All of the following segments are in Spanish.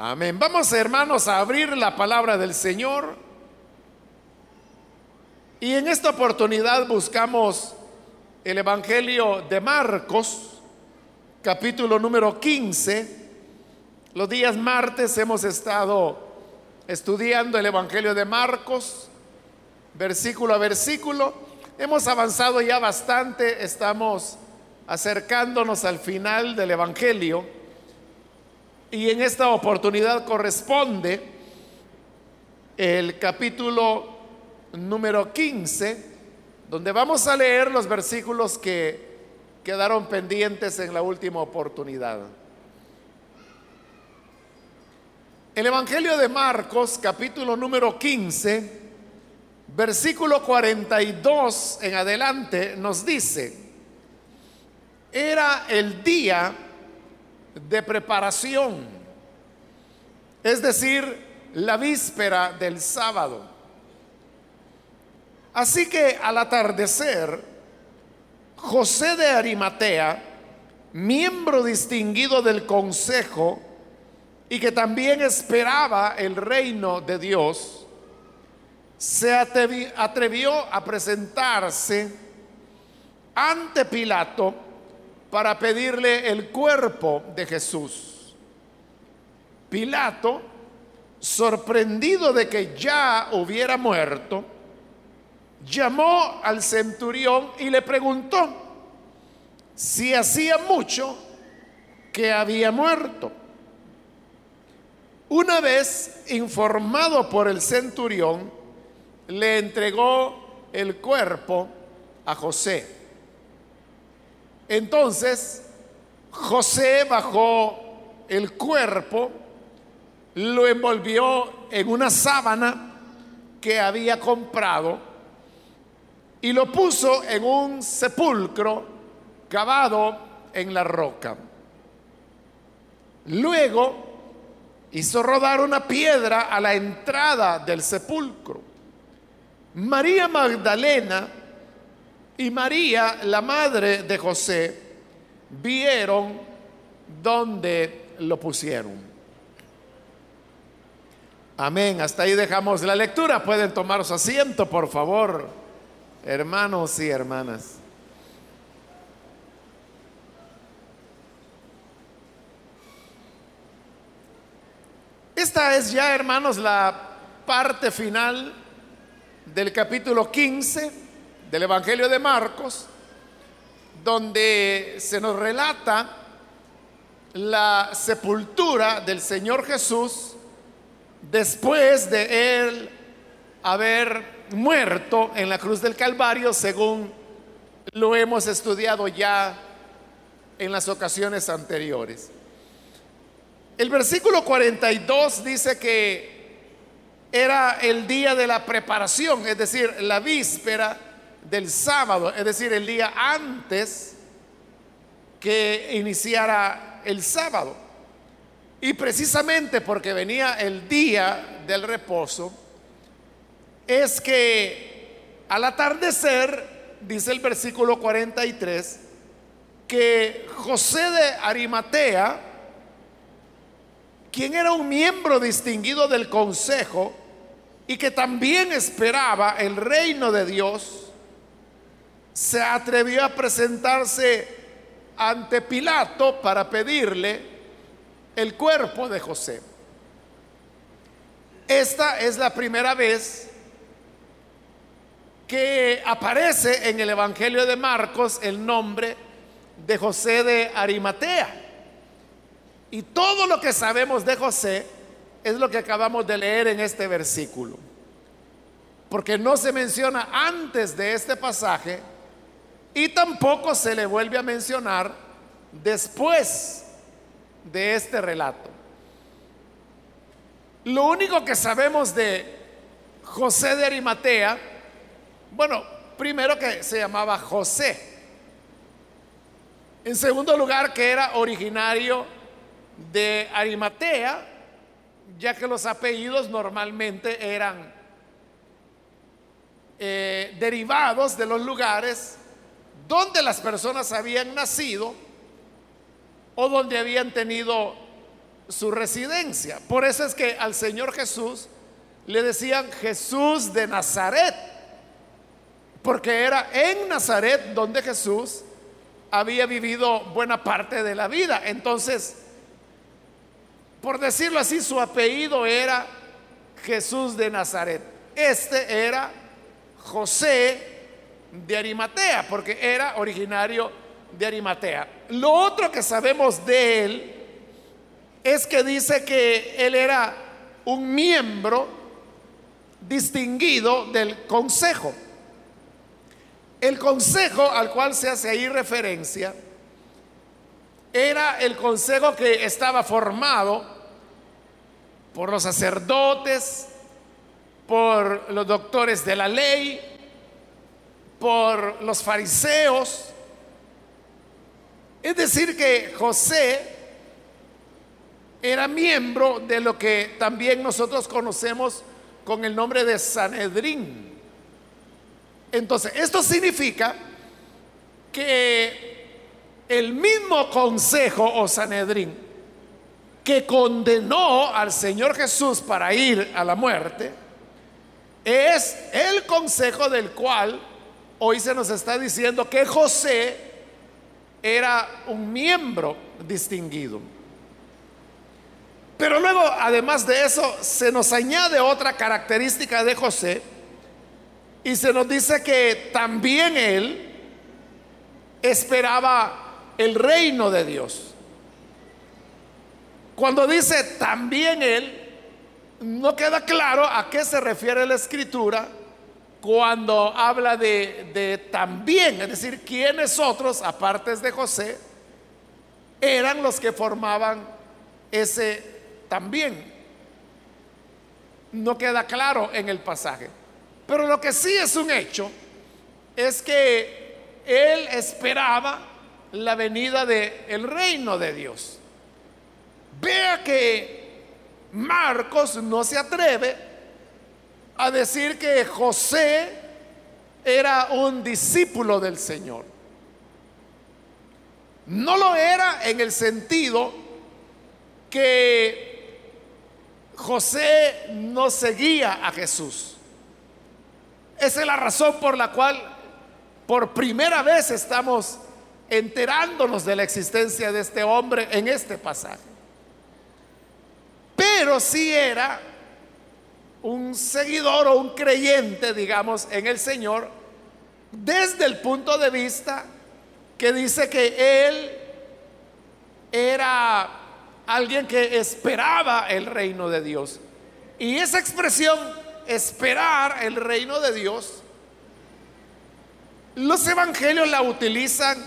Amén. Vamos hermanos a abrir la palabra del Señor. Y en esta oportunidad buscamos el Evangelio de Marcos, capítulo número 15. Los días martes hemos estado estudiando el Evangelio de Marcos, versículo a versículo. Hemos avanzado ya bastante, estamos acercándonos al final del Evangelio. Y en esta oportunidad corresponde el capítulo número 15, donde vamos a leer los versículos que quedaron pendientes en la última oportunidad. El Evangelio de Marcos, capítulo número 15, versículo 42 en adelante, nos dice, era el día de preparación, es decir, la víspera del sábado. Así que al atardecer, José de Arimatea, miembro distinguido del consejo y que también esperaba el reino de Dios, se atrevió a presentarse ante Pilato para pedirle el cuerpo de Jesús. Pilato, sorprendido de que ya hubiera muerto, llamó al centurión y le preguntó si hacía mucho que había muerto. Una vez informado por el centurión, le entregó el cuerpo a José. Entonces, José bajó el cuerpo, lo envolvió en una sábana que había comprado y lo puso en un sepulcro cavado en la roca. Luego hizo rodar una piedra a la entrada del sepulcro. María Magdalena y María, la madre de José, vieron dónde lo pusieron. Amén. Hasta ahí dejamos la lectura. Pueden tomar su asiento, por favor, hermanos y hermanas. Esta es ya, hermanos, la parte final del capítulo 15 del Evangelio de Marcos, donde se nos relata la sepultura del Señor Jesús después de él haber muerto en la cruz del Calvario, según lo hemos estudiado ya en las ocasiones anteriores. El versículo 42 dice que era el día de la preparación, es decir, la víspera del sábado, es decir, el día antes que iniciara el sábado. Y precisamente porque venía el día del reposo, es que al atardecer, dice el versículo 43, que José de Arimatea, quien era un miembro distinguido del consejo y que también esperaba el reino de Dios, se atrevió a presentarse ante Pilato para pedirle el cuerpo de José. Esta es la primera vez que aparece en el Evangelio de Marcos el nombre de José de Arimatea. Y todo lo que sabemos de José es lo que acabamos de leer en este versículo. Porque no se menciona antes de este pasaje y tampoco se le vuelve a mencionar después de este relato. Lo único que sabemos de José de Arimatea, bueno, primero que se llamaba José. En segundo lugar, que era originario de Arimatea, ya que los apellidos normalmente eran eh, derivados de los lugares donde las personas habían nacido o donde habían tenido su residencia. Por eso es que al Señor Jesús le decían Jesús de Nazaret, porque era en Nazaret donde Jesús había vivido buena parte de la vida. Entonces, por decirlo así, su apellido era Jesús de Nazaret. Este era José de Arimatea, porque era originario de Arimatea. Lo otro que sabemos de él es que dice que él era un miembro distinguido del consejo. El consejo al cual se hace ahí referencia era el consejo que estaba formado por los sacerdotes, por los doctores de la ley, por los fariseos. Es decir, que José era miembro de lo que también nosotros conocemos con el nombre de Sanedrín. Entonces, esto significa que el mismo consejo o Sanedrín que condenó al Señor Jesús para ir a la muerte, es el consejo del cual hoy se nos está diciendo que José era un miembro distinguido. Pero luego, además de eso, se nos añade otra característica de José y se nos dice que también él esperaba el reino de Dios. Cuando dice también él, no queda claro a qué se refiere la escritura cuando habla de, de también, es decir, quiénes otros, aparte de José, eran los que formaban ese también. No queda claro en el pasaje. Pero lo que sí es un hecho es que él esperaba la venida del el reino de Dios. Vea que Marcos no se atreve a decir que José era un discípulo del Señor. No lo era en el sentido que José no seguía a Jesús. Esa es la razón por la cual por primera vez estamos enterándonos de la existencia de este hombre en este pasaje. Pero si era un seguidor o un creyente, digamos, en el Señor, desde el punto de vista que dice que él era alguien que esperaba el reino de Dios. Y esa expresión, esperar el reino de Dios, los evangelios la utilizan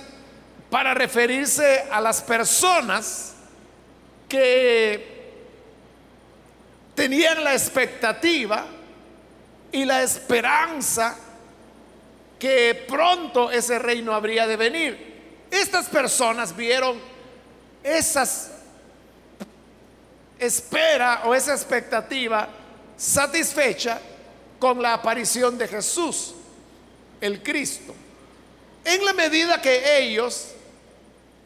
para referirse a las personas que tenían la expectativa y la esperanza que pronto ese reino habría de venir. Estas personas vieron esas espera o esa expectativa satisfecha con la aparición de Jesús, el Cristo. En la medida que ellos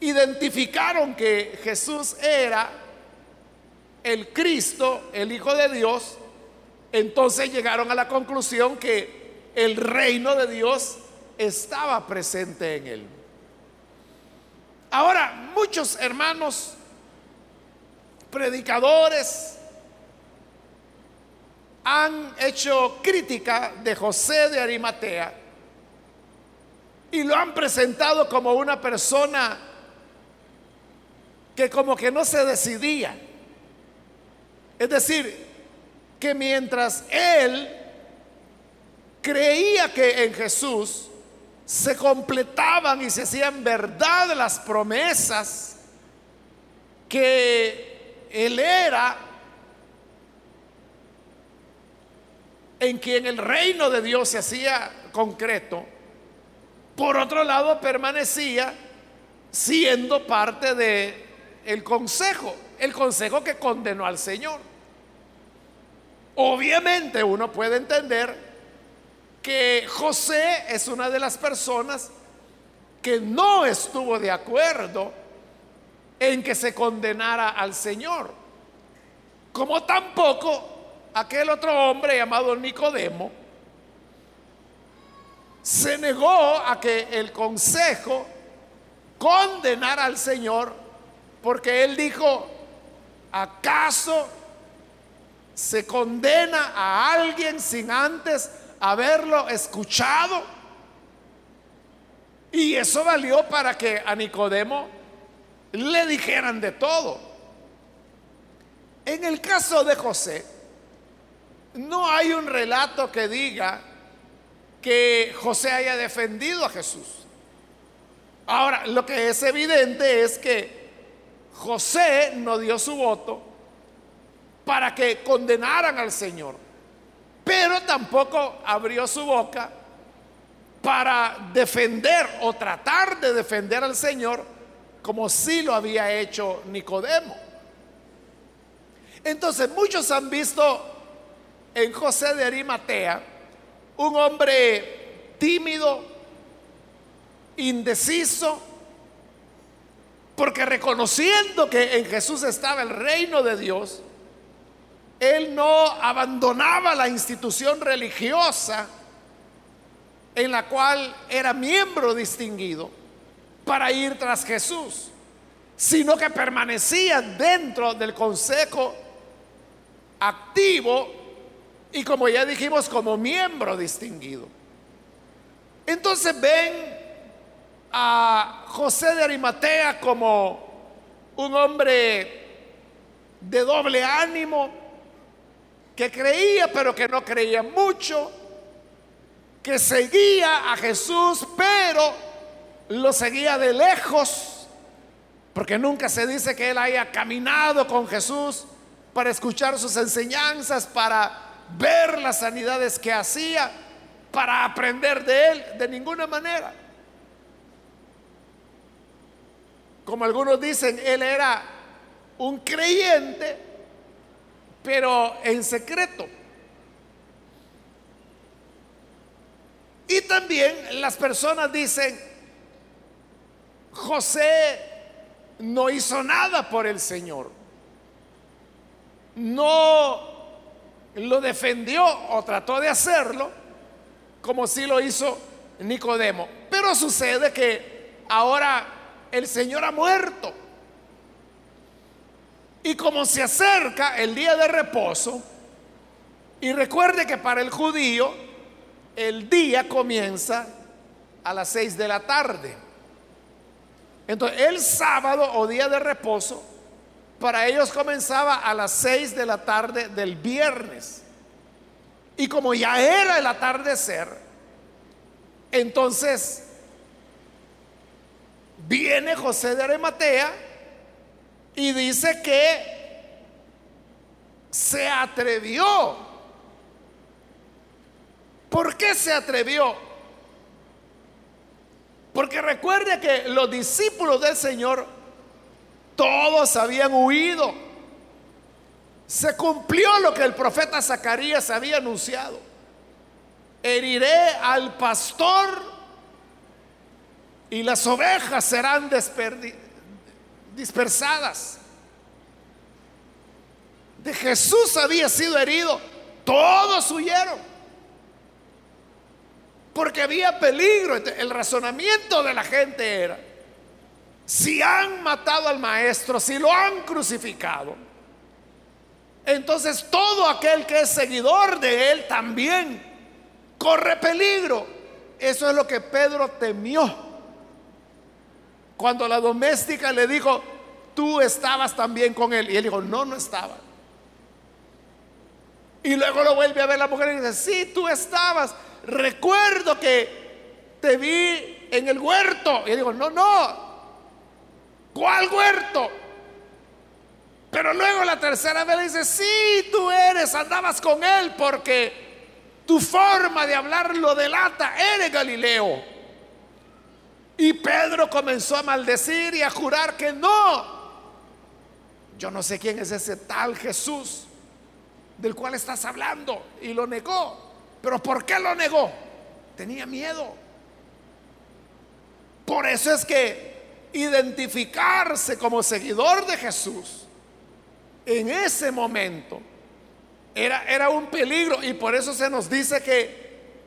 identificaron que Jesús era el Cristo, el Hijo de Dios, entonces llegaron a la conclusión que el reino de Dios estaba presente en él. Ahora, muchos hermanos predicadores han hecho crítica de José de Arimatea y lo han presentado como una persona que como que no se decidía. Es decir, que mientras él creía que en Jesús se completaban y se hacían verdad las promesas que él era en quien el reino de Dios se hacía concreto. Por otro lado, permanecía siendo parte de el consejo, el consejo que condenó al Señor. Obviamente uno puede entender que José es una de las personas que no estuvo de acuerdo en que se condenara al Señor. como tampoco aquel otro hombre llamado Nicodemo se negó a que el consejo condenara al Señor porque él dijo, ¿acaso se condena a alguien sin antes haberlo escuchado? Y eso valió para que a Nicodemo le dijeran de todo. En el caso de José, no hay un relato que diga que José haya defendido a Jesús. Ahora, lo que es evidente es que José no dio su voto para que condenaran al Señor, pero tampoco abrió su boca para defender o tratar de defender al Señor como si lo había hecho Nicodemo. Entonces muchos han visto en José de Arimatea un hombre tímido, indeciso, porque reconociendo que en Jesús estaba el reino de Dios, él no abandonaba la institución religiosa en la cual era miembro distinguido para ir tras Jesús, sino que permanecía dentro del consejo activo y como ya dijimos, como miembro distinguido. Entonces ven a José de Arimatea como un hombre de doble ánimo, que creía pero que no creía mucho, que seguía a Jesús pero lo seguía de lejos, porque nunca se dice que él haya caminado con Jesús para escuchar sus enseñanzas, para ver las sanidades que hacía, para aprender de él, de ninguna manera. Como algunos dicen, él era un creyente, pero en secreto. Y también las personas dicen, José no hizo nada por el Señor. No lo defendió o trató de hacerlo como si lo hizo Nicodemo. Pero sucede que ahora el Señor ha muerto. Y como se acerca el día de reposo, y recuerde que para el judío el día comienza a las seis de la tarde. Entonces el sábado o día de reposo para ellos comenzaba a las seis de la tarde del viernes. Y como ya era el atardecer, entonces viene José de Arimatea y dice que se atrevió. ¿Por qué se atrevió? Porque recuerde que los discípulos del Señor todos habían huido. Se cumplió lo que el profeta Zacarías había anunciado. Heriré al pastor y las ovejas serán dispersadas. De Jesús había sido herido. Todos huyeron. Porque había peligro. El razonamiento de la gente era, si han matado al maestro, si lo han crucificado, entonces todo aquel que es seguidor de él también corre peligro. Eso es lo que Pedro temió. Cuando la doméstica le dijo, tú estabas también con él. Y él dijo, no, no estaba. Y luego lo vuelve a ver la mujer y dice, sí, tú estabas. Recuerdo que te vi en el huerto. Y él dijo, no, no, ¿Cuál huerto? Pero luego la tercera vez dice, sí, tú eres, andabas con él porque tu forma de hablar lo delata, eres Galileo. Y Pedro comenzó a maldecir y a jurar que no. Yo no sé quién es ese tal Jesús del cual estás hablando. Y lo negó. Pero ¿por qué lo negó? Tenía miedo. Por eso es que identificarse como seguidor de Jesús en ese momento era, era un peligro y por eso se nos dice que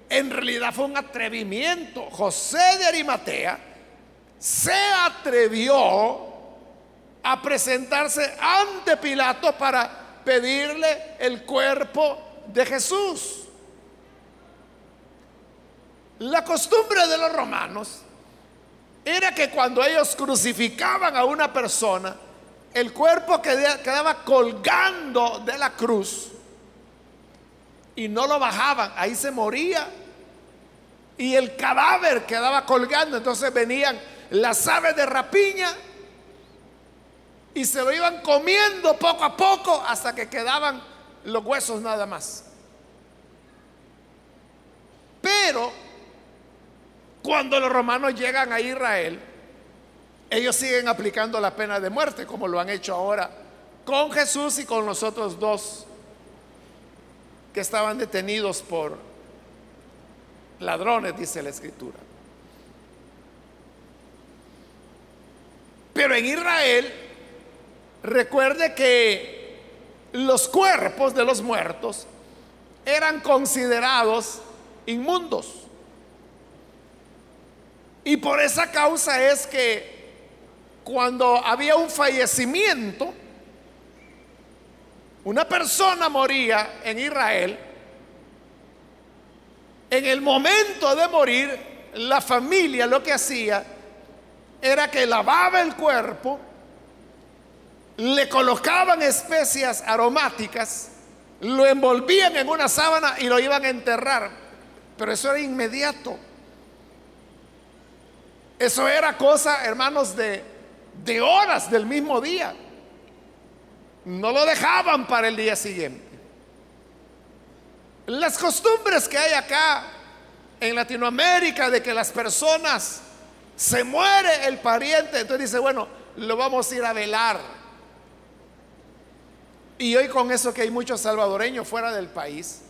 en realidad fue un atrevimiento. José de Arimatea se atrevió a presentarse ante Pilato para pedirle el cuerpo de Jesús. La costumbre de los romanos era que cuando ellos crucificaban a una persona, el cuerpo quedaba colgando de la cruz y no lo bajaban, ahí se moría. Y el cadáver quedaba colgando, entonces venían las aves de rapiña y se lo iban comiendo poco a poco hasta que quedaban los huesos nada más. Pero cuando los romanos llegan a Israel, ellos siguen aplicando la pena de muerte, como lo han hecho ahora con Jesús y con los otros dos que estaban detenidos por ladrones, dice la escritura. Pero en Israel, recuerde que los cuerpos de los muertos eran considerados inmundos. Y por esa causa es que cuando había un fallecimiento, una persona moría en Israel, en el momento de morir, la familia lo que hacía era que lavaba el cuerpo, le colocaban especias aromáticas, lo envolvían en una sábana y lo iban a enterrar. Pero eso era inmediato. Eso era cosa, hermanos, de de horas del mismo día. No lo dejaban para el día siguiente. Las costumbres que hay acá en Latinoamérica de que las personas se muere el pariente, entonces dice, bueno, lo vamos a ir a velar. Y hoy con eso que hay muchos salvadoreños fuera del país,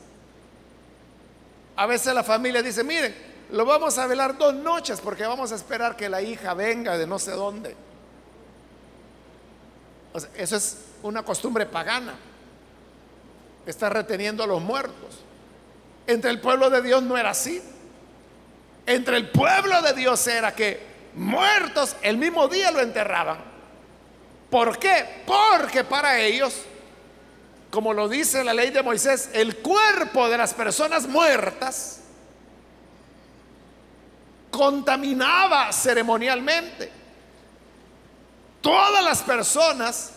a veces la familia dice, miren, lo vamos a velar dos noches porque vamos a esperar que la hija venga de no sé dónde eso es una costumbre pagana. Está reteniendo a los muertos. Entre el pueblo de Dios no era así. Entre el pueblo de Dios era que muertos el mismo día lo enterraban. ¿Por qué? Porque para ellos, como lo dice la ley de Moisés, el cuerpo de las personas muertas contaminaba ceremonialmente. Todas las personas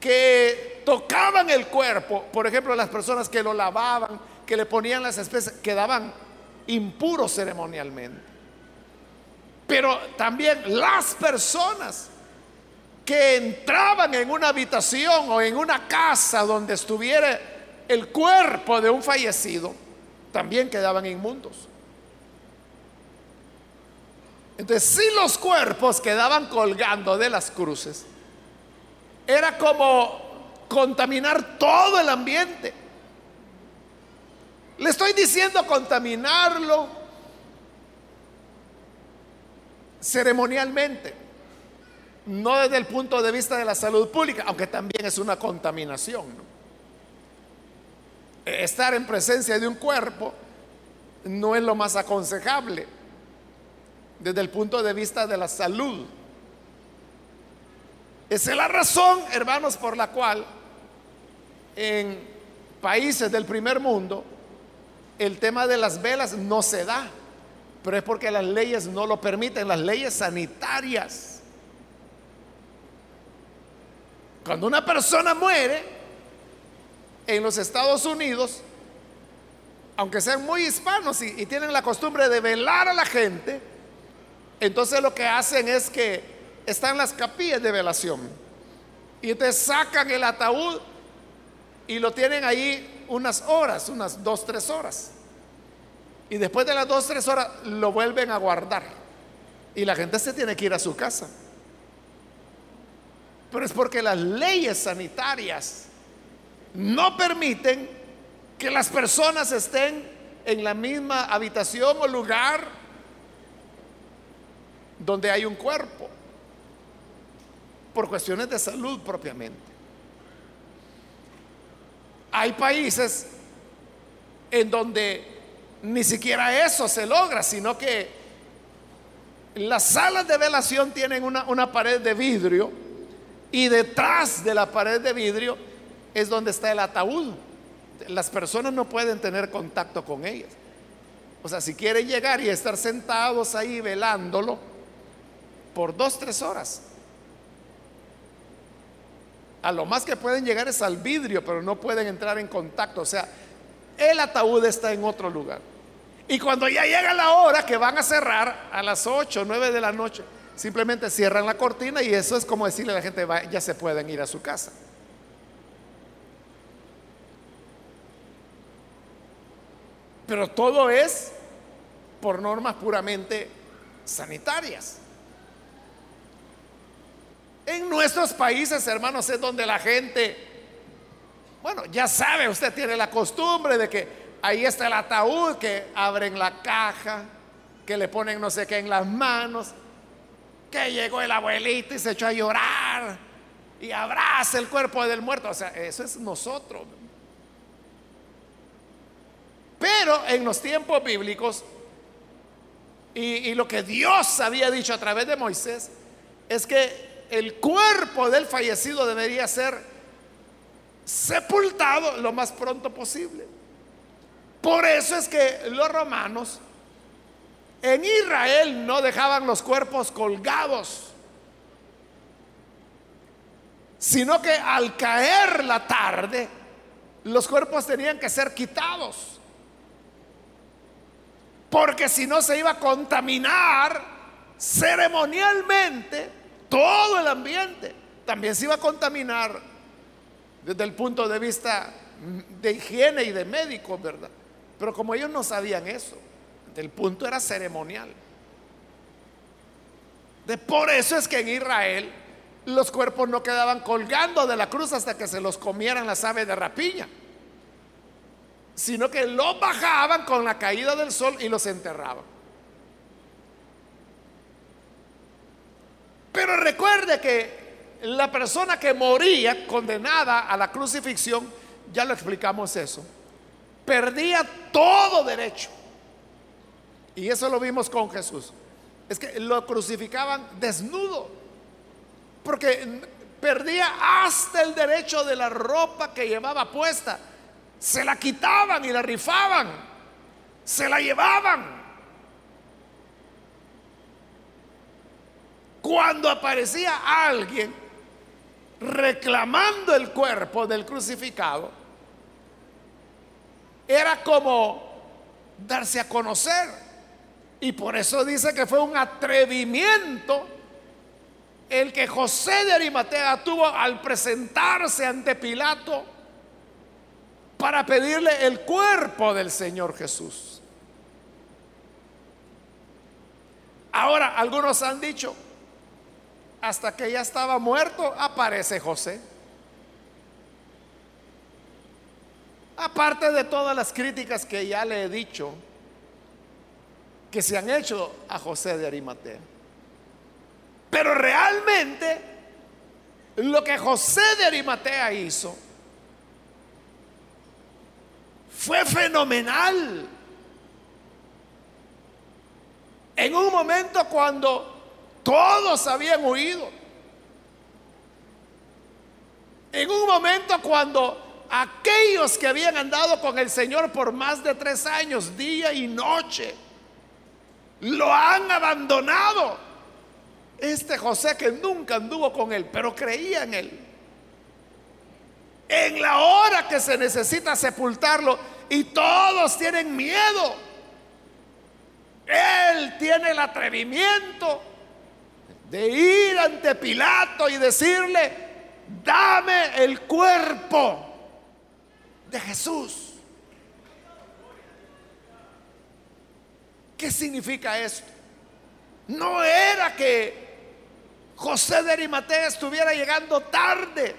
que tocaban el cuerpo, por ejemplo, las personas que lo lavaban, que le ponían las especies, quedaban impuros ceremonialmente. Pero también las personas que entraban en una habitación o en una casa donde estuviera el cuerpo de un fallecido, también quedaban inmundos. Entonces, si los cuerpos quedaban colgando de las cruces, era como contaminar todo el ambiente. Le estoy diciendo contaminarlo ceremonialmente, no desde el punto de vista de la salud pública, aunque también es una contaminación. Estar en presencia de un cuerpo no es lo más aconsejable desde el punto de vista de la salud. Esa es la razón, hermanos, por la cual en países del primer mundo el tema de las velas no se da, pero es porque las leyes no lo permiten, las leyes sanitarias. Cuando una persona muere en los Estados Unidos, aunque sean muy hispanos y, y tienen la costumbre de velar a la gente, entonces lo que hacen es que están las capillas de velación. Y entonces sacan el ataúd y lo tienen ahí unas horas, unas dos, tres horas. Y después de las dos, tres horas lo vuelven a guardar. Y la gente se tiene que ir a su casa. Pero es porque las leyes sanitarias no permiten que las personas estén en la misma habitación o lugar donde hay un cuerpo, por cuestiones de salud propiamente. Hay países en donde ni siquiera eso se logra, sino que las salas de velación tienen una, una pared de vidrio y detrás de la pared de vidrio es donde está el ataúd. Las personas no pueden tener contacto con ellas. O sea, si quieren llegar y estar sentados ahí velándolo por dos, tres horas. A lo más que pueden llegar es al vidrio, pero no pueden entrar en contacto. O sea, el ataúd está en otro lugar. Y cuando ya llega la hora que van a cerrar a las 8 o 9 de la noche, simplemente cierran la cortina y eso es como decirle a la gente, ya se pueden ir a su casa. Pero todo es por normas puramente sanitarias. En nuestros países, hermanos, es donde la gente, bueno, ya sabe, usted tiene la costumbre de que ahí está el ataúd, que abren la caja, que le ponen no sé qué en las manos, que llegó el abuelito y se echó a llorar y abraza el cuerpo del muerto. O sea, eso es nosotros. Pero en los tiempos bíblicos, y, y, lo que Dios había dicho a través de Moisés, es que el cuerpo del fallecido debería ser sepultado lo más pronto posible. Por eso es que los romanos en Israel no dejaban los cuerpos colgados, sino que al caer la tarde, los cuerpos tenían que ser quitados. Porque si no se iba a contaminar ceremonialmente todo el ambiente. También se iba a contaminar desde el punto de vista de higiene y de médicos, ¿verdad? Pero como ellos no sabían eso, el punto era ceremonial. De por eso es que en Israel los cuerpos no quedaban colgando de la cruz hasta que se los comieran las aves de rapiña, sino que los bajaban con la caída del sol y los enterraban. Pero recuerde que la persona que moría condenada a la crucifixión, ya lo explicamos eso, perdía todo derecho. Y eso lo vimos con Jesús. Es que lo crucificaban desnudo. Porque perdía hasta el derecho de la ropa que llevaba puesta. Se la quitaban y la rifaban. Se la llevaban. Cuando aparecía alguien reclamando el cuerpo del crucificado, era como darse a conocer. Y por eso dice que fue un atrevimiento el que José de Arimatea tuvo al presentarse ante Pilato para pedirle el cuerpo del Señor Jesús. Ahora, algunos han dicho, hasta que ya estaba muerto, aparece José. Aparte de todas las críticas que ya le he dicho, que se han hecho a José de Arimatea. Pero realmente lo que José de Arimatea hizo fue fenomenal. En un momento cuando todos habían huido. En un momento cuando aquellos que habían andado con el Señor por más de tres años, día y noche, lo han abandonado. Este José que nunca anduvo con él, pero creía en él. En la hora que se necesita sepultarlo y todos tienen miedo, él tiene el atrevimiento de ir ante Pilato y decirle, dame el cuerpo de Jesús. ¿Qué significa esto? No era que José de Arimatea estuviera llegando tarde.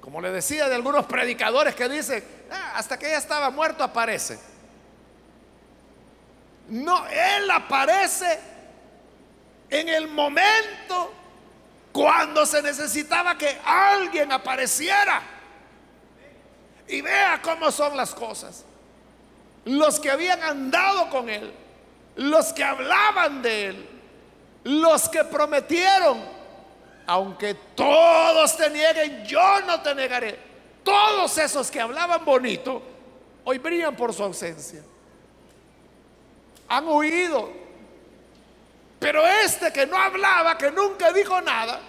Como le decía de algunos predicadores que dicen, ah, hasta que ella estaba muerto aparece. No, él aparece en el momento cuando se necesitaba que alguien apareciera. Y vea cómo son las cosas. Los que habían andado con él, los que hablaban de él, los que prometieron, aunque todos te nieguen, yo no te negaré. Todos esos que hablaban bonito, hoy brillan por su ausencia. Han huido. Pero este que no hablaba, que nunca dijo nada,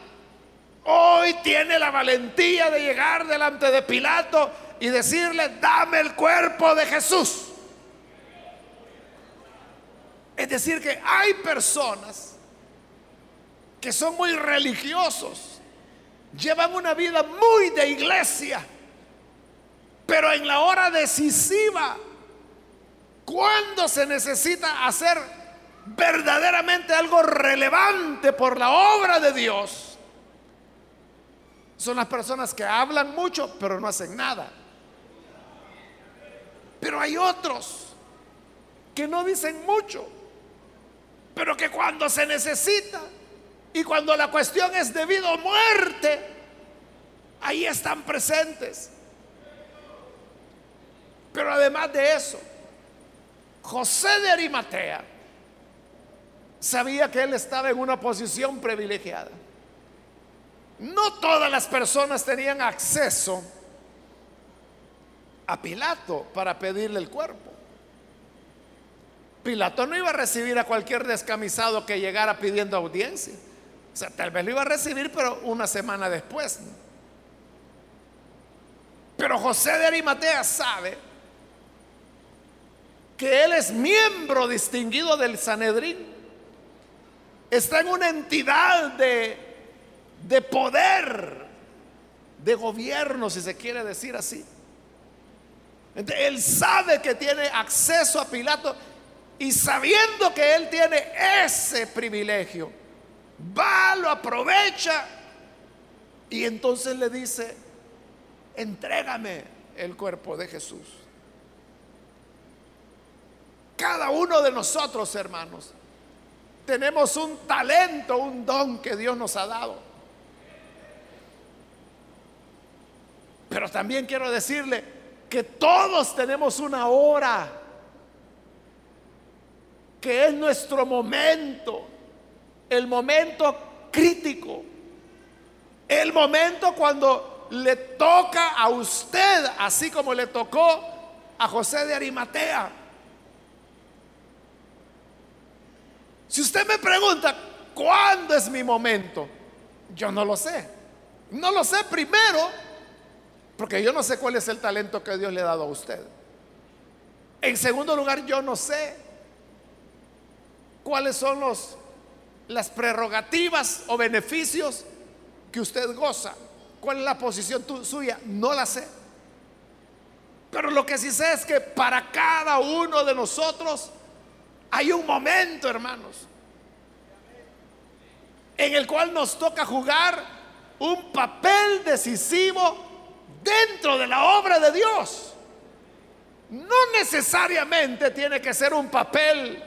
hoy tiene la valentía de llegar delante de Pilato y decirle, dame el cuerpo de Jesús. Es decir, que hay personas que son muy religiosos, llevan una vida muy de iglesia, pero en la hora decisiva, cuando se necesita hacer verdaderamente algo relevante por la obra de Dios, son las personas que hablan mucho, pero no hacen nada. Pero hay otros que no dicen mucho, pero que cuando se necesita y cuando la cuestión es debido a muerte, ahí están presentes. Pero además de eso, José de Arimatea sabía que él estaba en una posición privilegiada. No todas las personas tenían acceso a Pilato para pedirle el cuerpo. Pilato no iba a recibir a cualquier descamisado que llegara pidiendo audiencia. O sea, tal vez lo iba a recibir, pero una semana después. Pero José de Arimatea sabe que él es miembro distinguido del Sanedrín. Está en una entidad de, de poder, de gobierno, si se quiere decir así. él sabe que tiene acceso a Pilato y sabiendo que él tiene ese privilegio, va, lo aprovecha y entonces le dice, entrégame el cuerpo de Jesús. Cada uno de nosotros, hermanos, tenemos un talento, un don que Dios nos ha dado. Pero también quiero decirle que todos tenemos una hora, que es nuestro momento el momento crítico, el momento cuando le toca a usted, así como le tocó a José de Arimatea. Si usted me pregunta, ¿cuándo es mi momento? Yo no lo sé. No lo sé primero, porque yo no sé cuál es el talento que Dios le ha dado a usted. En segundo lugar, yo no sé cuáles son los las prerrogativas o beneficios que usted goza. ¿Cuál es la posición suya? No la sé. Pero lo que sí sé es que para cada uno de nosotros hay un momento, hermanos, en el cual nos toca jugar un papel decisivo dentro de la obra de Dios. No necesariamente tiene que ser un papel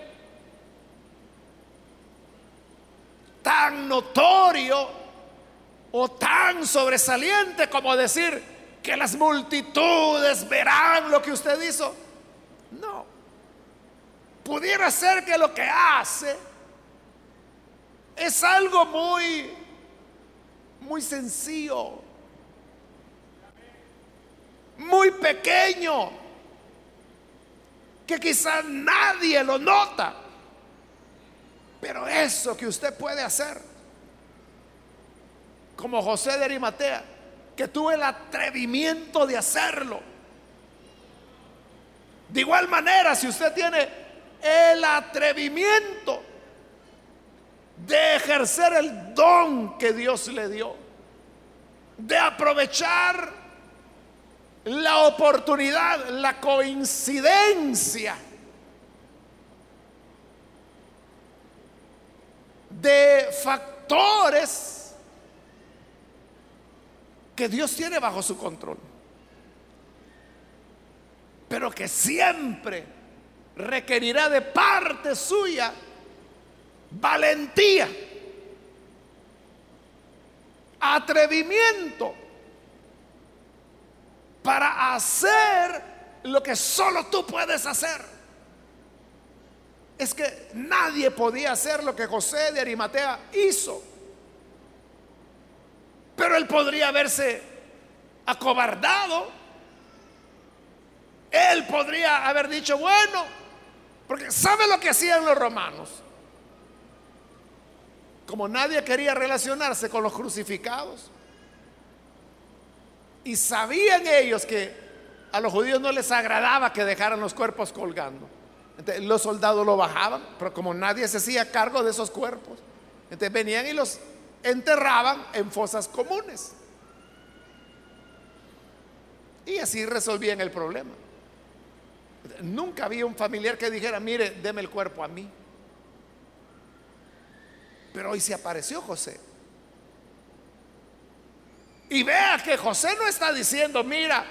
tan notorio o tan sobresaliente como decir que las multitudes verán lo que usted hizo. No. Pudiera ser que lo que hace es algo muy, muy sencillo, muy pequeño, que quizás nadie lo nota. Pero eso que usted puede hacer, como José de Arimatea, que tuvo el atrevimiento de hacerlo. De igual manera, si usted tiene el atrevimiento de ejercer el don que Dios le dio, de aprovechar la oportunidad, la coincidencia de factores que Dios tiene bajo su control, pero que siempre requerirá de parte suya valentía, atrevimiento para hacer lo que solo tú puedes hacer. Es que nadie podía hacer lo que José de Arimatea hizo. Pero él podría haberse acobardado. Él podría haber dicho, bueno, porque ¿sabe lo que hacían los romanos? Como nadie quería relacionarse con los crucificados. Y sabían ellos que a los judíos no les agradaba que dejaran los cuerpos colgando. Entonces, los soldados lo bajaban, pero como nadie se hacía cargo de esos cuerpos, entonces venían y los enterraban en fosas comunes. Y así resolvían el problema. Nunca había un familiar que dijera, mire, deme el cuerpo a mí. Pero hoy se apareció José. Y vea que José no está diciendo, mira,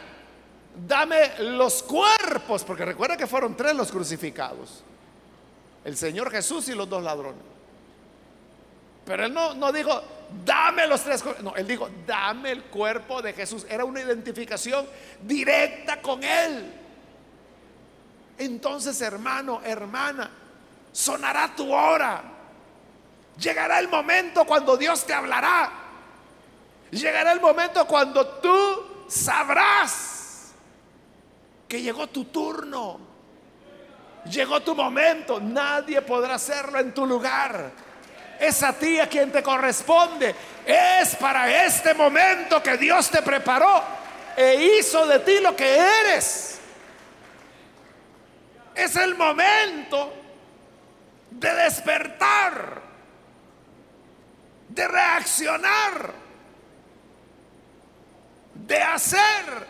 dame los cuerpos, porque recuerda que fueron tres los crucificados. El Señor Jesús y los dos ladrones. Pero él no, no dijo, dame los tres cuerpos. No, él dijo, dame el cuerpo de Jesús. Era una identificación directa con él. Entonces, hermano, hermana, sonará tu hora. Llegará el momento cuando Dios te hablará Llegará el momento cuando tú sabrás que llegó tu turno. Llegó tu momento. Nadie podrá hacerlo en tu lugar. Es a ti a quien te corresponde. Es para este momento que Dios te preparó e hizo de ti lo que eres. Es el momento de despertar, de reaccionar de hacer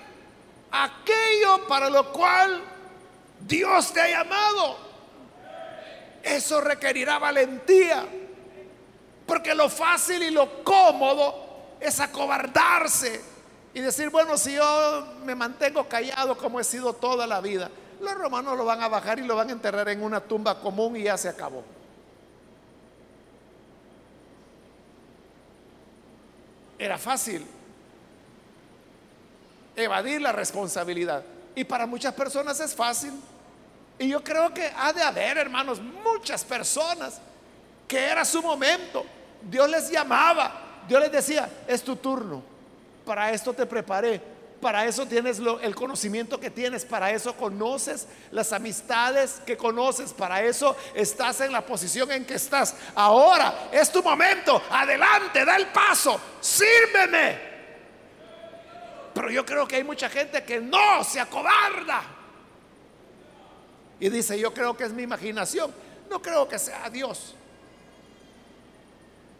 aquello para lo cual Dios te ha llamado. Eso requerirá valentía. Porque lo fácil y lo cómodo es acobardarse y decir, bueno, si yo me mantengo callado como he sido toda la vida, los romanos lo van a bajar y lo van a enterrar en una tumba común y ya se acabó. Era fácil evadir la responsabilidad. Y para muchas personas es fácil. Y yo creo que ha de haber, hermanos, muchas personas que era su momento. Dios les llamaba, Dios les decía, es tu turno, para esto te preparé, para eso tienes el conocimiento que tienes, para eso conoces las amistades que conoces, para eso estás en la posición en que estás. Ahora es tu momento, adelante, da el paso, sírveme. Pero yo creo que hay mucha gente que no se acobarda. Y dice, yo creo que es mi imaginación. No creo que sea Dios.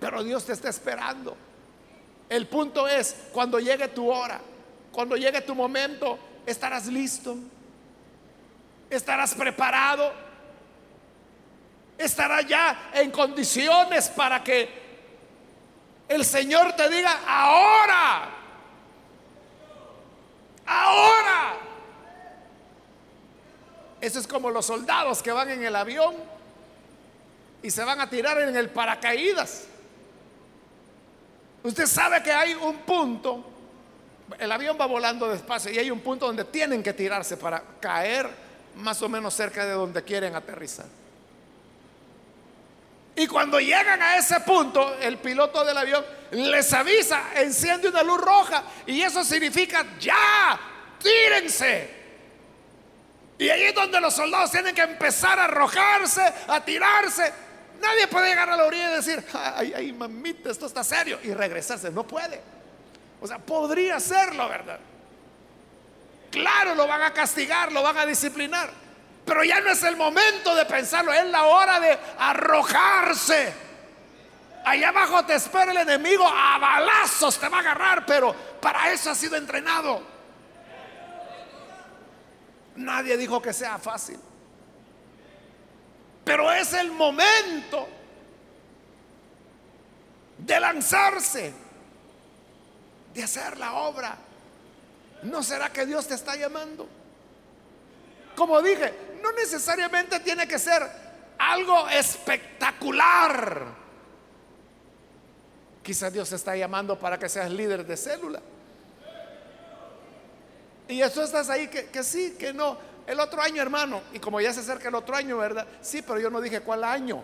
Pero Dios te está esperando. El punto es, cuando llegue tu hora, cuando llegue tu momento, estarás listo. Estarás preparado. Estarás ya en condiciones para que el Señor te diga, ahora ahora. Eso es como los soldados que van en el avión y se van a tirar en el paracaídas. Usted sabe que hay un punto, el avión va volando despacio y hay un punto donde tienen que tirarse para caer más o menos cerca de donde quieren aterrizar. Y cuando llegan a ese punto, el piloto del avión les avisa, enciende una luz roja. Y eso significa, ya, tírense. Y ahí es donde los soldados tienen que empezar a arrojarse, a tirarse. Nadie puede llegar a la orilla y decir, ay, ay, mamita, esto está serio. Y regresarse, no puede. O sea, podría hacerlo, ¿verdad? Claro, lo van a castigar, lo van a disciplinar. Pero ya no es el momento de pensarlo, es la hora de arrojarse. Allá abajo te espera el enemigo, a balazos te va a agarrar, pero para eso ha sido entrenado. Nadie dijo que sea fácil. Pero es el momento de lanzarse, de hacer la obra. ¿No será que Dios te está llamando? Como dije, no necesariamente tiene que ser algo espectacular. Quizás Dios te está llamando para que seas líder de célula. Y eso estás ahí, que, sí, que no. El otro año, hermano, y como ya se acerca el otro año, ¿verdad? Sí, pero yo no dije cuál año.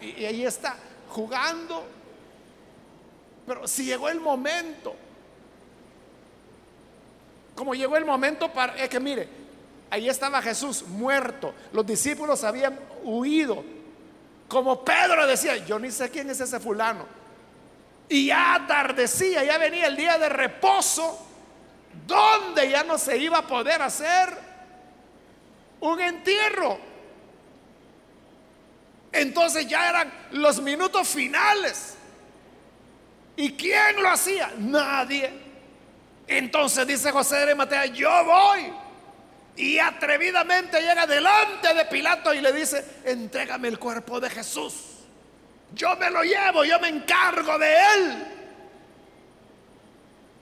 Y, y ahí está, jugando. Pero si llegó el momento, como llegó el momento para, es que mire, ahí estaba Jesús muerto, los discípulos habían huido, como Pedro decía, yo ni sé quién es ese fulano. Y ya atardecía, ya venía el día de reposo, donde ya no se iba a poder hacer un entierro. Entonces ya eran los minutos finales. ¿Y quién lo hacía? Nadie. Entonces dice José de Mateo, yo voy. Y atrevidamente llega delante de Pilato y le dice, entrégame el cuerpo de Jesús. Yo me lo llevo, yo me encargo de él.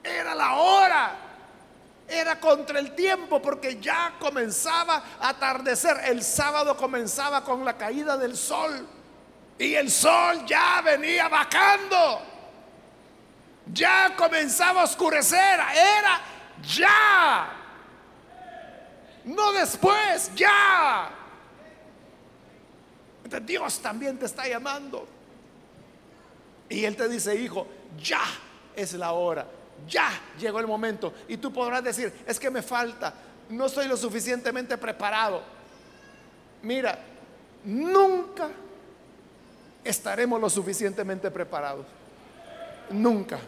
Era la hora. Era contra el tiempo porque ya comenzaba a atardecer. El sábado comenzaba con la caída del sol. Y el sol ya venía bajando. Ya comenzaba a oscurecer. Era ya. No después, ya. Entonces Dios también te está llamando. Y Él te dice, hijo, ya es la hora. Ya llegó el momento. Y tú podrás decir, es que me falta. No estoy lo suficientemente preparado. Mira, nunca estaremos lo suficientemente preparados. Nunca.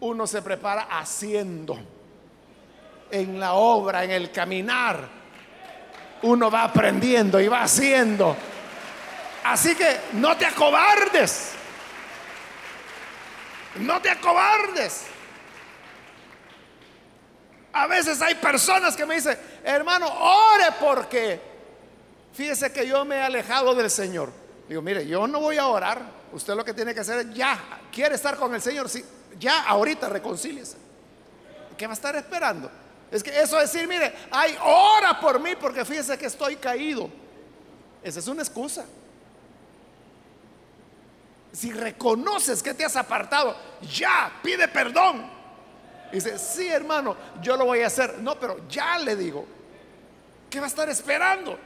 Uno se prepara haciendo en la obra, en el caminar, uno va aprendiendo y va haciendo. Así que no te acobardes. No te acobardes. A veces hay personas que me dicen, hermano, ore porque fíjese que yo me he alejado del Señor. Digo, mire, yo no voy a orar. Usted lo que tiene que hacer es ya, quiere estar con el Señor, sí, ya ahorita reconcíliese. ¿Qué va a estar esperando? Es que eso decir, mire, hay ora por mí porque fíjese que estoy caído. Esa es una excusa. Si reconoces que te has apartado, ya pide perdón. dice, sí hermano, yo lo voy a hacer. No, pero ya le digo, ¿qué va a estar esperando?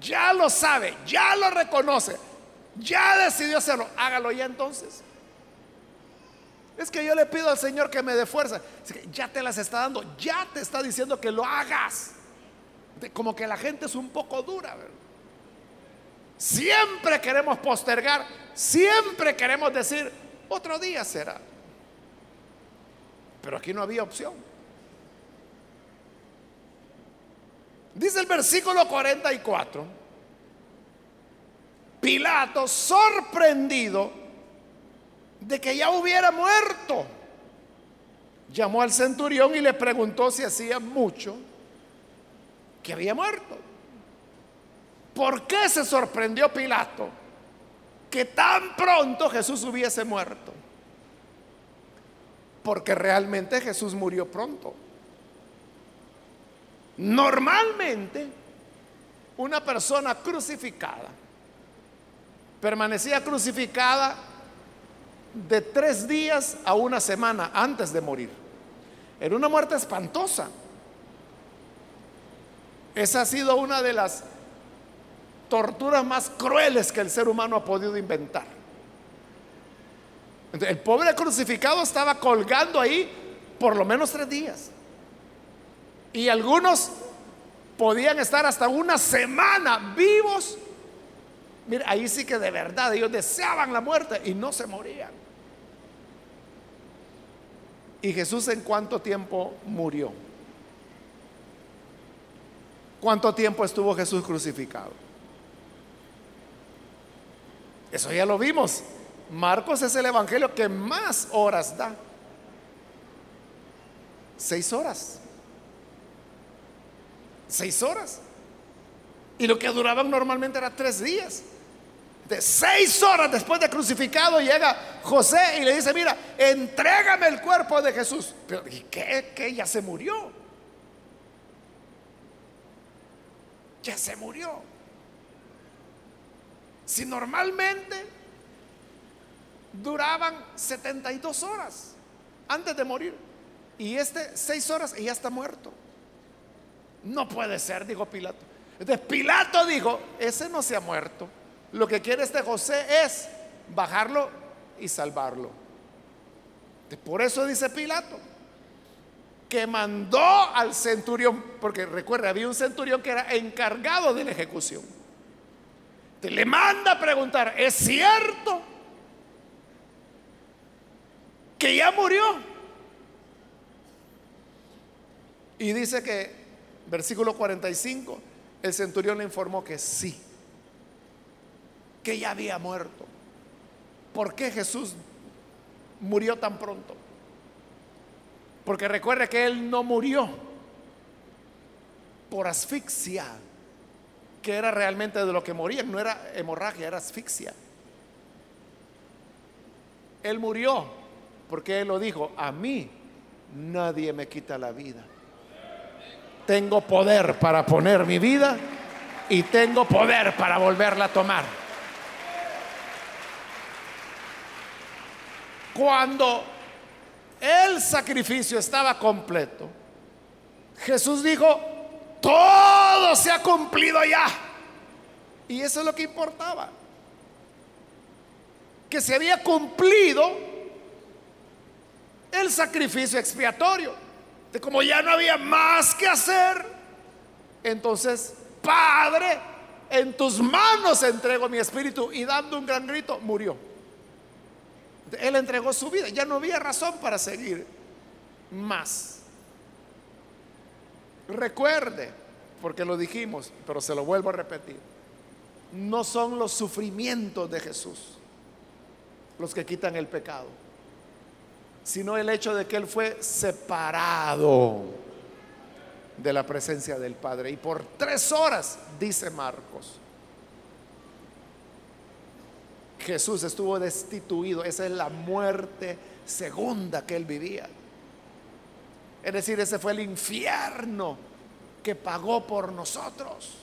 Ya lo sabe, ya lo reconoce, ya decidió hacerlo. Hágalo ya entonces. Es que yo le pido al Señor que me dé fuerza. ya te las está dando, ya te está diciendo que lo hagas. Como que la gente es un poco dura. Siempre queremos postergar, siempre queremos decir, otro día será. Pero aquí no había opción. Dice el versículo 44. Pilato, sorprendido, de que ya hubiera muerto. Llamó al centurión y le preguntó si hacía mucho que había muerto. ¿Por qué se sorprendió Pilato que tan pronto Jesús hubiese muerto? Porque realmente Jesús murió pronto. Normalmente, una persona crucificada permanecía crucificada de tres días a una semana antes de morir. Era una muerte espantosa. Esa ha sido una de las torturas más crueles que el ser humano ha podido inventar. El pobre crucificado estaba colgando ahí por lo menos tres días. Y algunos podían estar hasta una semana vivos. Mira, ahí sí que de verdad ellos deseaban la muerte y no se morían. ¿Y Jesús en cuánto tiempo murió? ¿Cuánto tiempo estuvo Jesús crucificado? Eso ya lo vimos. Marcos es el evangelio que más horas da. Seis horas. Seis horas. Y lo que duraban normalmente era tres días de seis horas después de crucificado llega José y le dice, mira, entrégame el cuerpo de Jesús. Pero ¿y qué? ¿Qué? Ya se murió. Ya se murió. Si normalmente duraban 72 horas antes de morir. Y este seis horas y ya está muerto. No puede ser, dijo Pilato. Entonces Pilato dijo, ese no se ha muerto. Lo que quiere este José es bajarlo y salvarlo. Por eso dice Pilato, que mandó al centurión, porque recuerda, había un centurión que era encargado de la ejecución. Te le manda a preguntar, ¿es cierto que ya murió? Y dice que, versículo 45, el centurión le informó que sí, que ya había muerto. ¿Por qué Jesús murió tan pronto? Porque recuerde que él no murió por asfixia, que era realmente de lo que moría, no era hemorragia, era asfixia. Él murió porque él lo dijo, a mí nadie me quita la vida. Tengo poder para poner mi vida y tengo poder para volverla a tomar. Cuando el sacrificio estaba completo, Jesús dijo, todo se ha cumplido ya. Y eso es lo que importaba. Que se había cumplido el sacrificio expiatorio. De como ya no había más que hacer, entonces, Padre, en tus manos entrego mi espíritu. Y dando un gran grito, murió. Él entregó su vida, ya no había razón para seguir más. Recuerde, porque lo dijimos, pero se lo vuelvo a repetir, no son los sufrimientos de Jesús los que quitan el pecado, sino el hecho de que Él fue separado de la presencia del Padre. Y por tres horas, dice Marcos, Jesús estuvo destituido. Esa es la muerte segunda que él vivía. Es decir, ese fue el infierno que pagó por nosotros.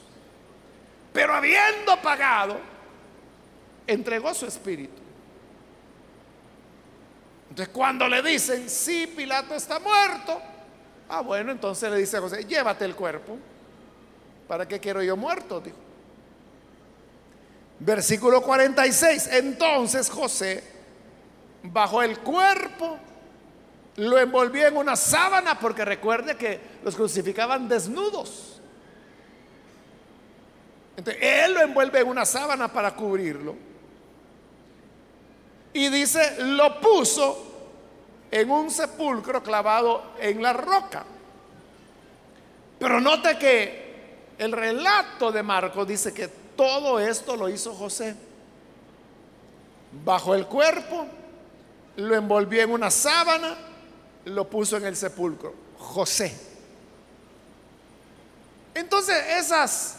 Pero habiendo pagado, entregó su espíritu. Entonces cuando le dicen, sí, Pilato está muerto, ah, bueno, entonces le dice a José, llévate el cuerpo. ¿Para qué quiero yo muerto? Dijo. Versículo 46. Entonces José bajó el cuerpo, lo envolvió en una sábana, porque recuerde que los crucificaban desnudos. Entonces, él lo envuelve en una sábana para cubrirlo. Y dice, lo puso en un sepulcro clavado en la roca. Pero note que el relato de Marcos dice que todo esto lo hizo José. Bajo el cuerpo, lo envolvió en una sábana, lo puso en el sepulcro. José. Entonces esas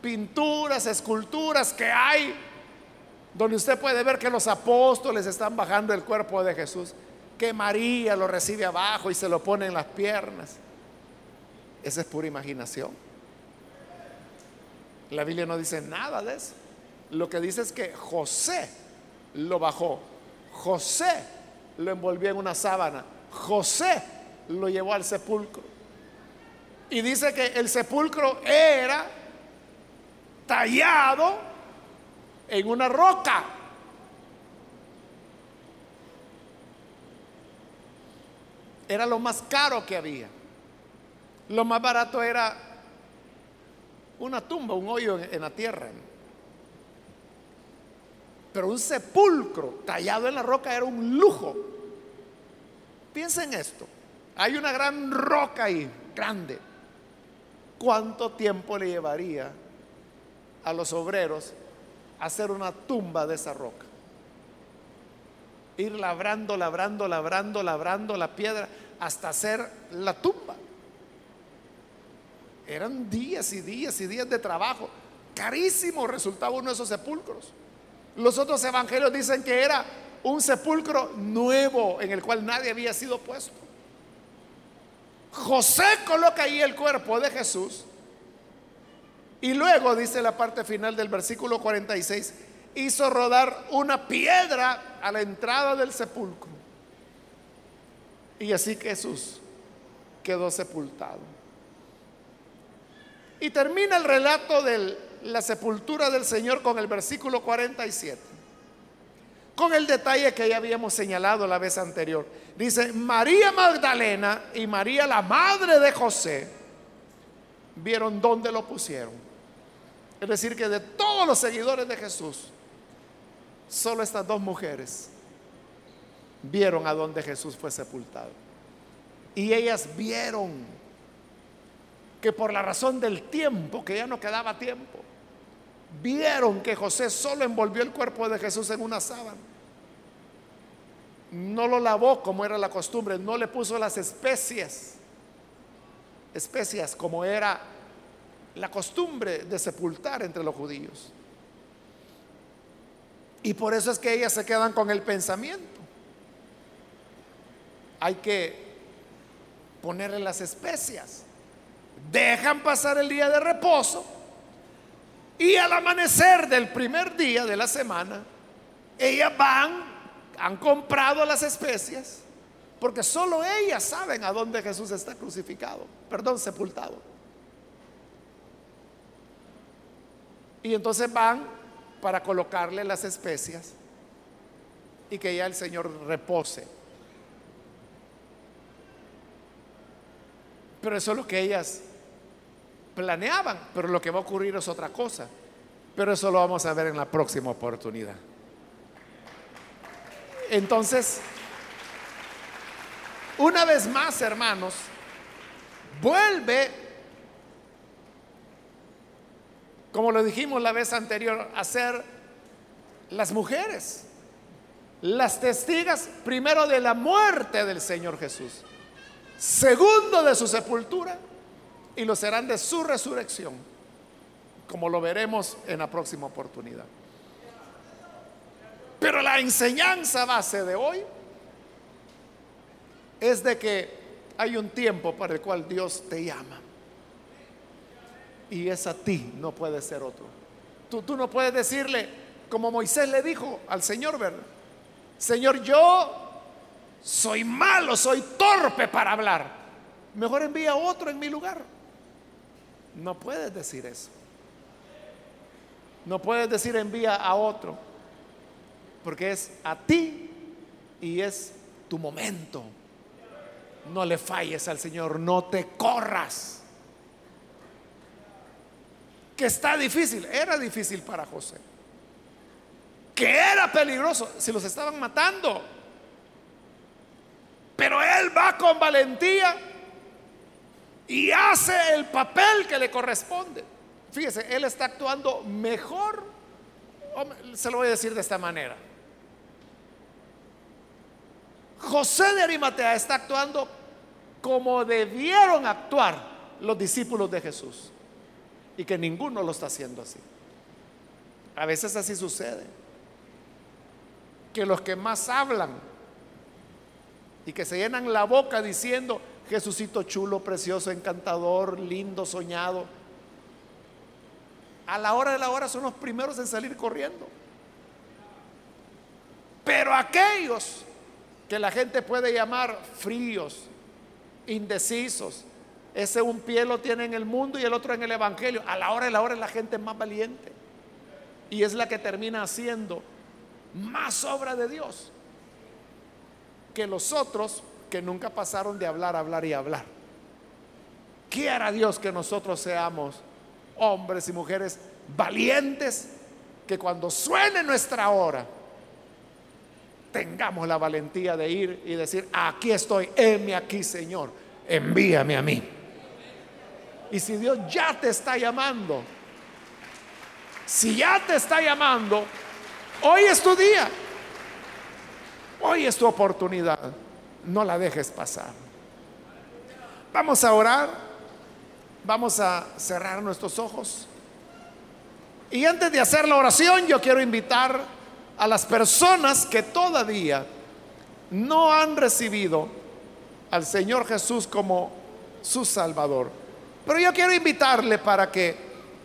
pinturas, esculturas que hay, donde usted puede ver que los apóstoles están bajando el cuerpo de Jesús, que María lo recibe abajo y se lo pone en las piernas. Esa es pura imaginación. La Biblia no dice nada de eso. Lo que dice es que José lo bajó. José lo envolvió en una sábana. José lo llevó al sepulcro. Y dice que el sepulcro era tallado en una roca. Era lo más caro que había. Lo más barato era una tumba, un hoyo en, la tierra. Pero un sepulcro tallado en la roca era un lujo. Piensen esto. Hay una gran roca ahí, grande. ¿Cuánto tiempo le llevaría a los obreros hacer una tumba de esa roca? Ir labrando, labrando, labrando, labrando la piedra hasta hacer la tumba. Eran días y días y días de trabajo. Carísimo resultaba uno de esos sepulcros. Los otros evangelios dicen que era un sepulcro nuevo en el cual nadie había sido puesto. José coloca ahí el cuerpo de Jesús y luego dice la parte final del versículo 46, hizo rodar una piedra a la entrada del sepulcro. Y así Jesús quedó sepultado. Y termina el relato de la sepultura del Señor con el versículo 47. Con el detalle que ya habíamos señalado la vez anterior. Dice, María Magdalena y María la madre de José vieron dónde lo pusieron. Es decir, que de todos los seguidores de Jesús, solo estas dos mujeres vieron a dónde Jesús fue sepultado. Y ellas vieron que por la razón del tiempo, que ya no quedaba tiempo, vieron que José solo envolvió el cuerpo de Jesús en una sábana. No lo lavó como era la costumbre, no le puso las especias, especias como era la costumbre de sepultar entre los judíos. Y por eso es que ellas se quedan con el pensamiento. Hay que ponerle las especias. Dejan pasar el día de reposo y al amanecer del primer día de la semana, ellas van, han comprado las especias, porque solo ellas saben a dónde Jesús está crucificado, perdón, sepultado. Y entonces van para colocarle las especias y que ya el Señor repose. Pero eso es lo que ellas planeaban, pero lo que va a ocurrir es otra cosa. Pero eso lo vamos a ver en la próxima oportunidad. Entonces, una vez más, hermanos, vuelve, como lo dijimos la vez anterior, a ser las mujeres, las testigas primero de la muerte del Señor Jesús segundo de su sepultura y lo serán de su resurrección, como lo veremos en la próxima oportunidad. Pero la enseñanza base de hoy es de que hay un tiempo para el cual Dios te llama. Y es a ti, no puede ser otro. Tú, tú no puedes decirle, como Moisés le dijo al Señor, ¿verdad? Señor, yo soy malo, soy torpe para hablar. Mejor envía otro en mi lugar. No puedes decir eso. No puedes decir envía a otro. Porque es a ti y es tu momento. No le falles al Señor, no te corras. Que está difícil, era difícil para José. Que era peligroso, si los estaban matando. Pero él va con valentía y hace el papel que le corresponde. Fíjese, él está actuando mejor. Se lo voy a decir de esta manera. José de Arimatea está actuando como debieron actuar los discípulos de Jesús. Y que ninguno lo está haciendo así. A veces así sucede. Que los que más hablan y que se llenan la boca diciendo, Jesucito chulo, precioso, encantador, lindo, soñado. A la hora de la hora son los primeros en salir corriendo. Pero aquellos que la gente puede llamar fríos, indecisos, ese un pie lo tiene en el mundo y el otro en el Evangelio. A la hora de la hora es la gente más valiente. Y es la que termina haciendo más obra de Dios que los otros que nunca pasaron de hablar, hablar y hablar. Quiera Dios que nosotros seamos hombres y mujeres valientes, que cuando suene nuestra hora, tengamos la valentía de ir y decir, aquí estoy, heme aquí Señor, envíame a mí. Y si Dios ya te está llamando, si ya te está llamando, hoy es tu día. Hoy es tu oportunidad. No la dejes pasar. Vamos a orar. Vamos a cerrar nuestros ojos. Y antes de hacer la oración, yo quiero invitar a las personas que todavía no han recibido al Señor Jesús como su Salvador. Pero yo quiero invitarle para que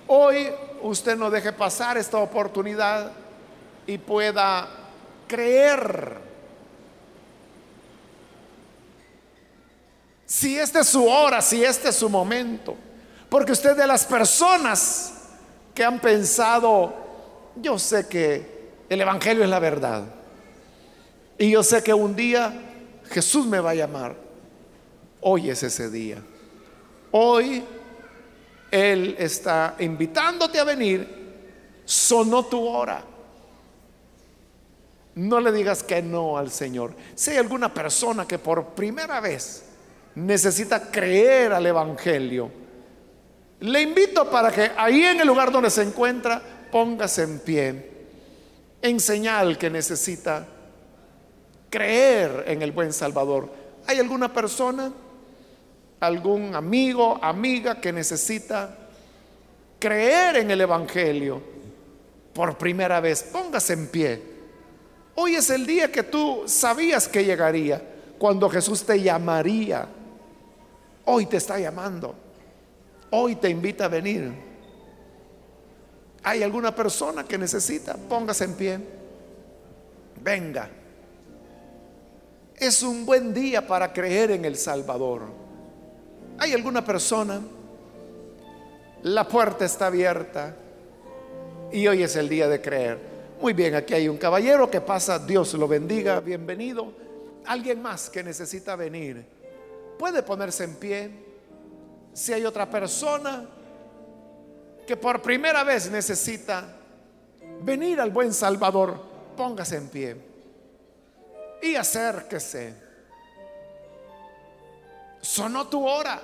hoy usted no deje pasar esta oportunidad y pueda creer si esta es su hora, si este es su momento. Porque usted de las personas que han pensado, yo sé que el Evangelio es la verdad. Y yo sé que un día Jesús me va a llamar. Hoy es ese día. Hoy Él está invitándote a venir. Sonó tu hora. No le digas que no al Señor. Si hay alguna persona que por primera vez necesita creer al Evangelio, le invito para que ahí en el lugar donde se encuentra, póngase en pie, en señal que necesita creer en el buen Salvador. ¿Hay alguna persona, algún amigo, amiga que necesita creer en el Evangelio por primera vez? Póngase en pie. Hoy es el día que tú sabías que llegaría, cuando Jesús te llamaría. Hoy te está llamando. Hoy te invita a venir. ¿Hay alguna persona que necesita? Póngase en pie. Venga. Es un buen día para creer en el Salvador. ¿Hay alguna persona? La puerta está abierta y hoy es el día de creer. Muy bien, aquí hay un caballero que pasa, Dios lo bendiga, bienvenido. Alguien más que necesita venir, puede ponerse en pie. Si hay otra persona que por primera vez necesita venir al buen Salvador, póngase en pie y acérquese. Sonó tu hora,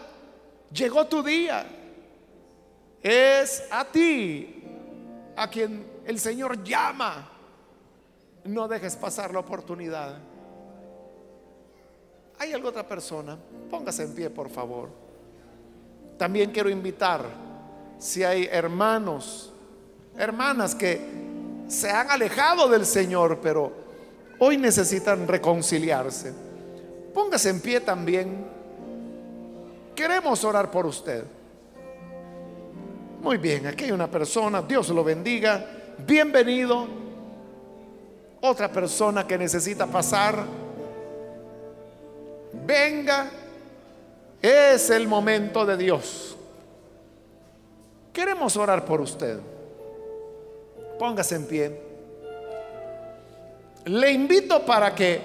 llegó tu día. Es a ti a quien el Señor llama. No dejes pasar la oportunidad. ¿Hay alguna otra persona? Póngase en pie, por favor. También quiero invitar, si hay hermanos, hermanas que se han alejado del Señor, pero hoy necesitan reconciliarse. Póngase en pie también. Queremos orar por usted. Muy bien, aquí hay una persona, Dios lo bendiga bienvenido. Otra persona que necesita pasar, venga, es el momento de Dios. Queremos orar por usted. Póngase en pie. Le invito para que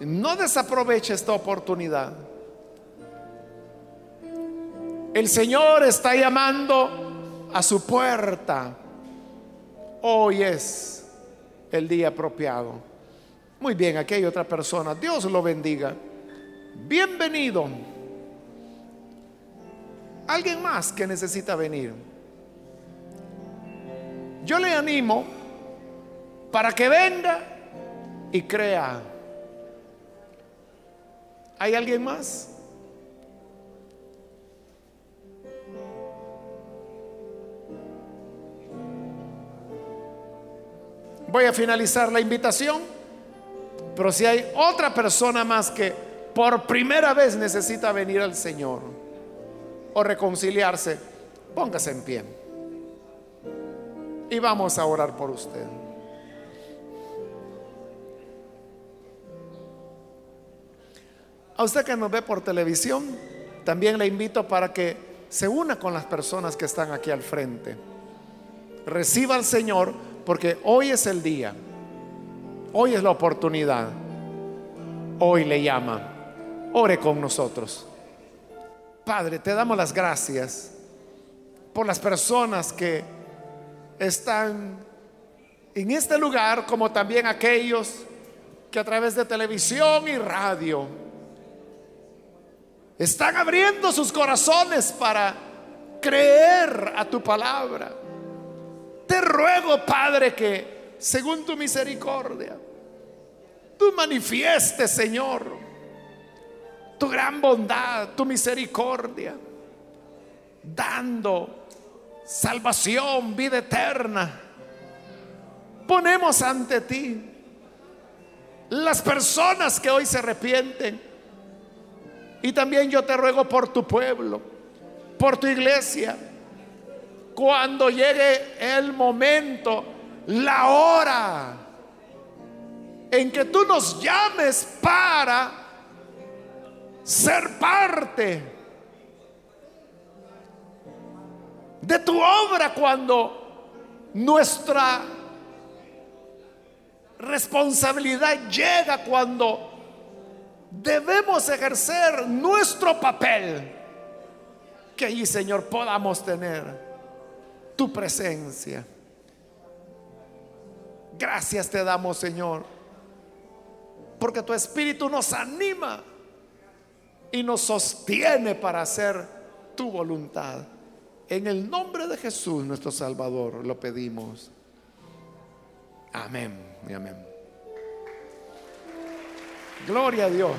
no desaproveche esta oportunidad. El Señor está llamando a su puerta hoy es el día apropiado. Muy bien, aquí hay otra persona. Dios lo bendiga. Bienvenido. Alguien más que necesita venir. Yo le animo para que venga y crea. ¿Hay alguien más? Voy a finalizar la invitación, pero si hay otra persona más que por primera vez necesita venir al Señor o reconciliarse, póngase en pie. Y vamos a orar por usted. A usted que nos ve por televisión, también le invito para que se una con las personas que están aquí al frente. Reciba al Señor porque hoy es el día, hoy es la oportunidad, hoy le llama. Ore con nosotros. Padre, te damos las gracias por las personas que están en este lugar, como también aquellos que a través de televisión y radio están abriendo sus corazones para creer a tu palabra. Te ruego, Padre, que según tu misericordia, tú manifiestes, Señor, tu gran bondad, tu misericordia, dando salvación, vida eterna. Ponemos ante ti las personas que hoy se arrepienten. Y también yo te ruego por tu pueblo, por tu iglesia cuando llegue el momento, la hora en que tú nos llames para ser parte de tu obra cuando nuestra responsabilidad llega cuando debemos ejercer nuestro papel. Que allí, Señor, podamos tener tu presencia. Gracias te damos, Señor, porque tu Espíritu nos anima y nos sostiene para hacer tu voluntad. En el nombre de Jesús, nuestro Salvador, lo pedimos. Amén y amén. Gloria a Dios.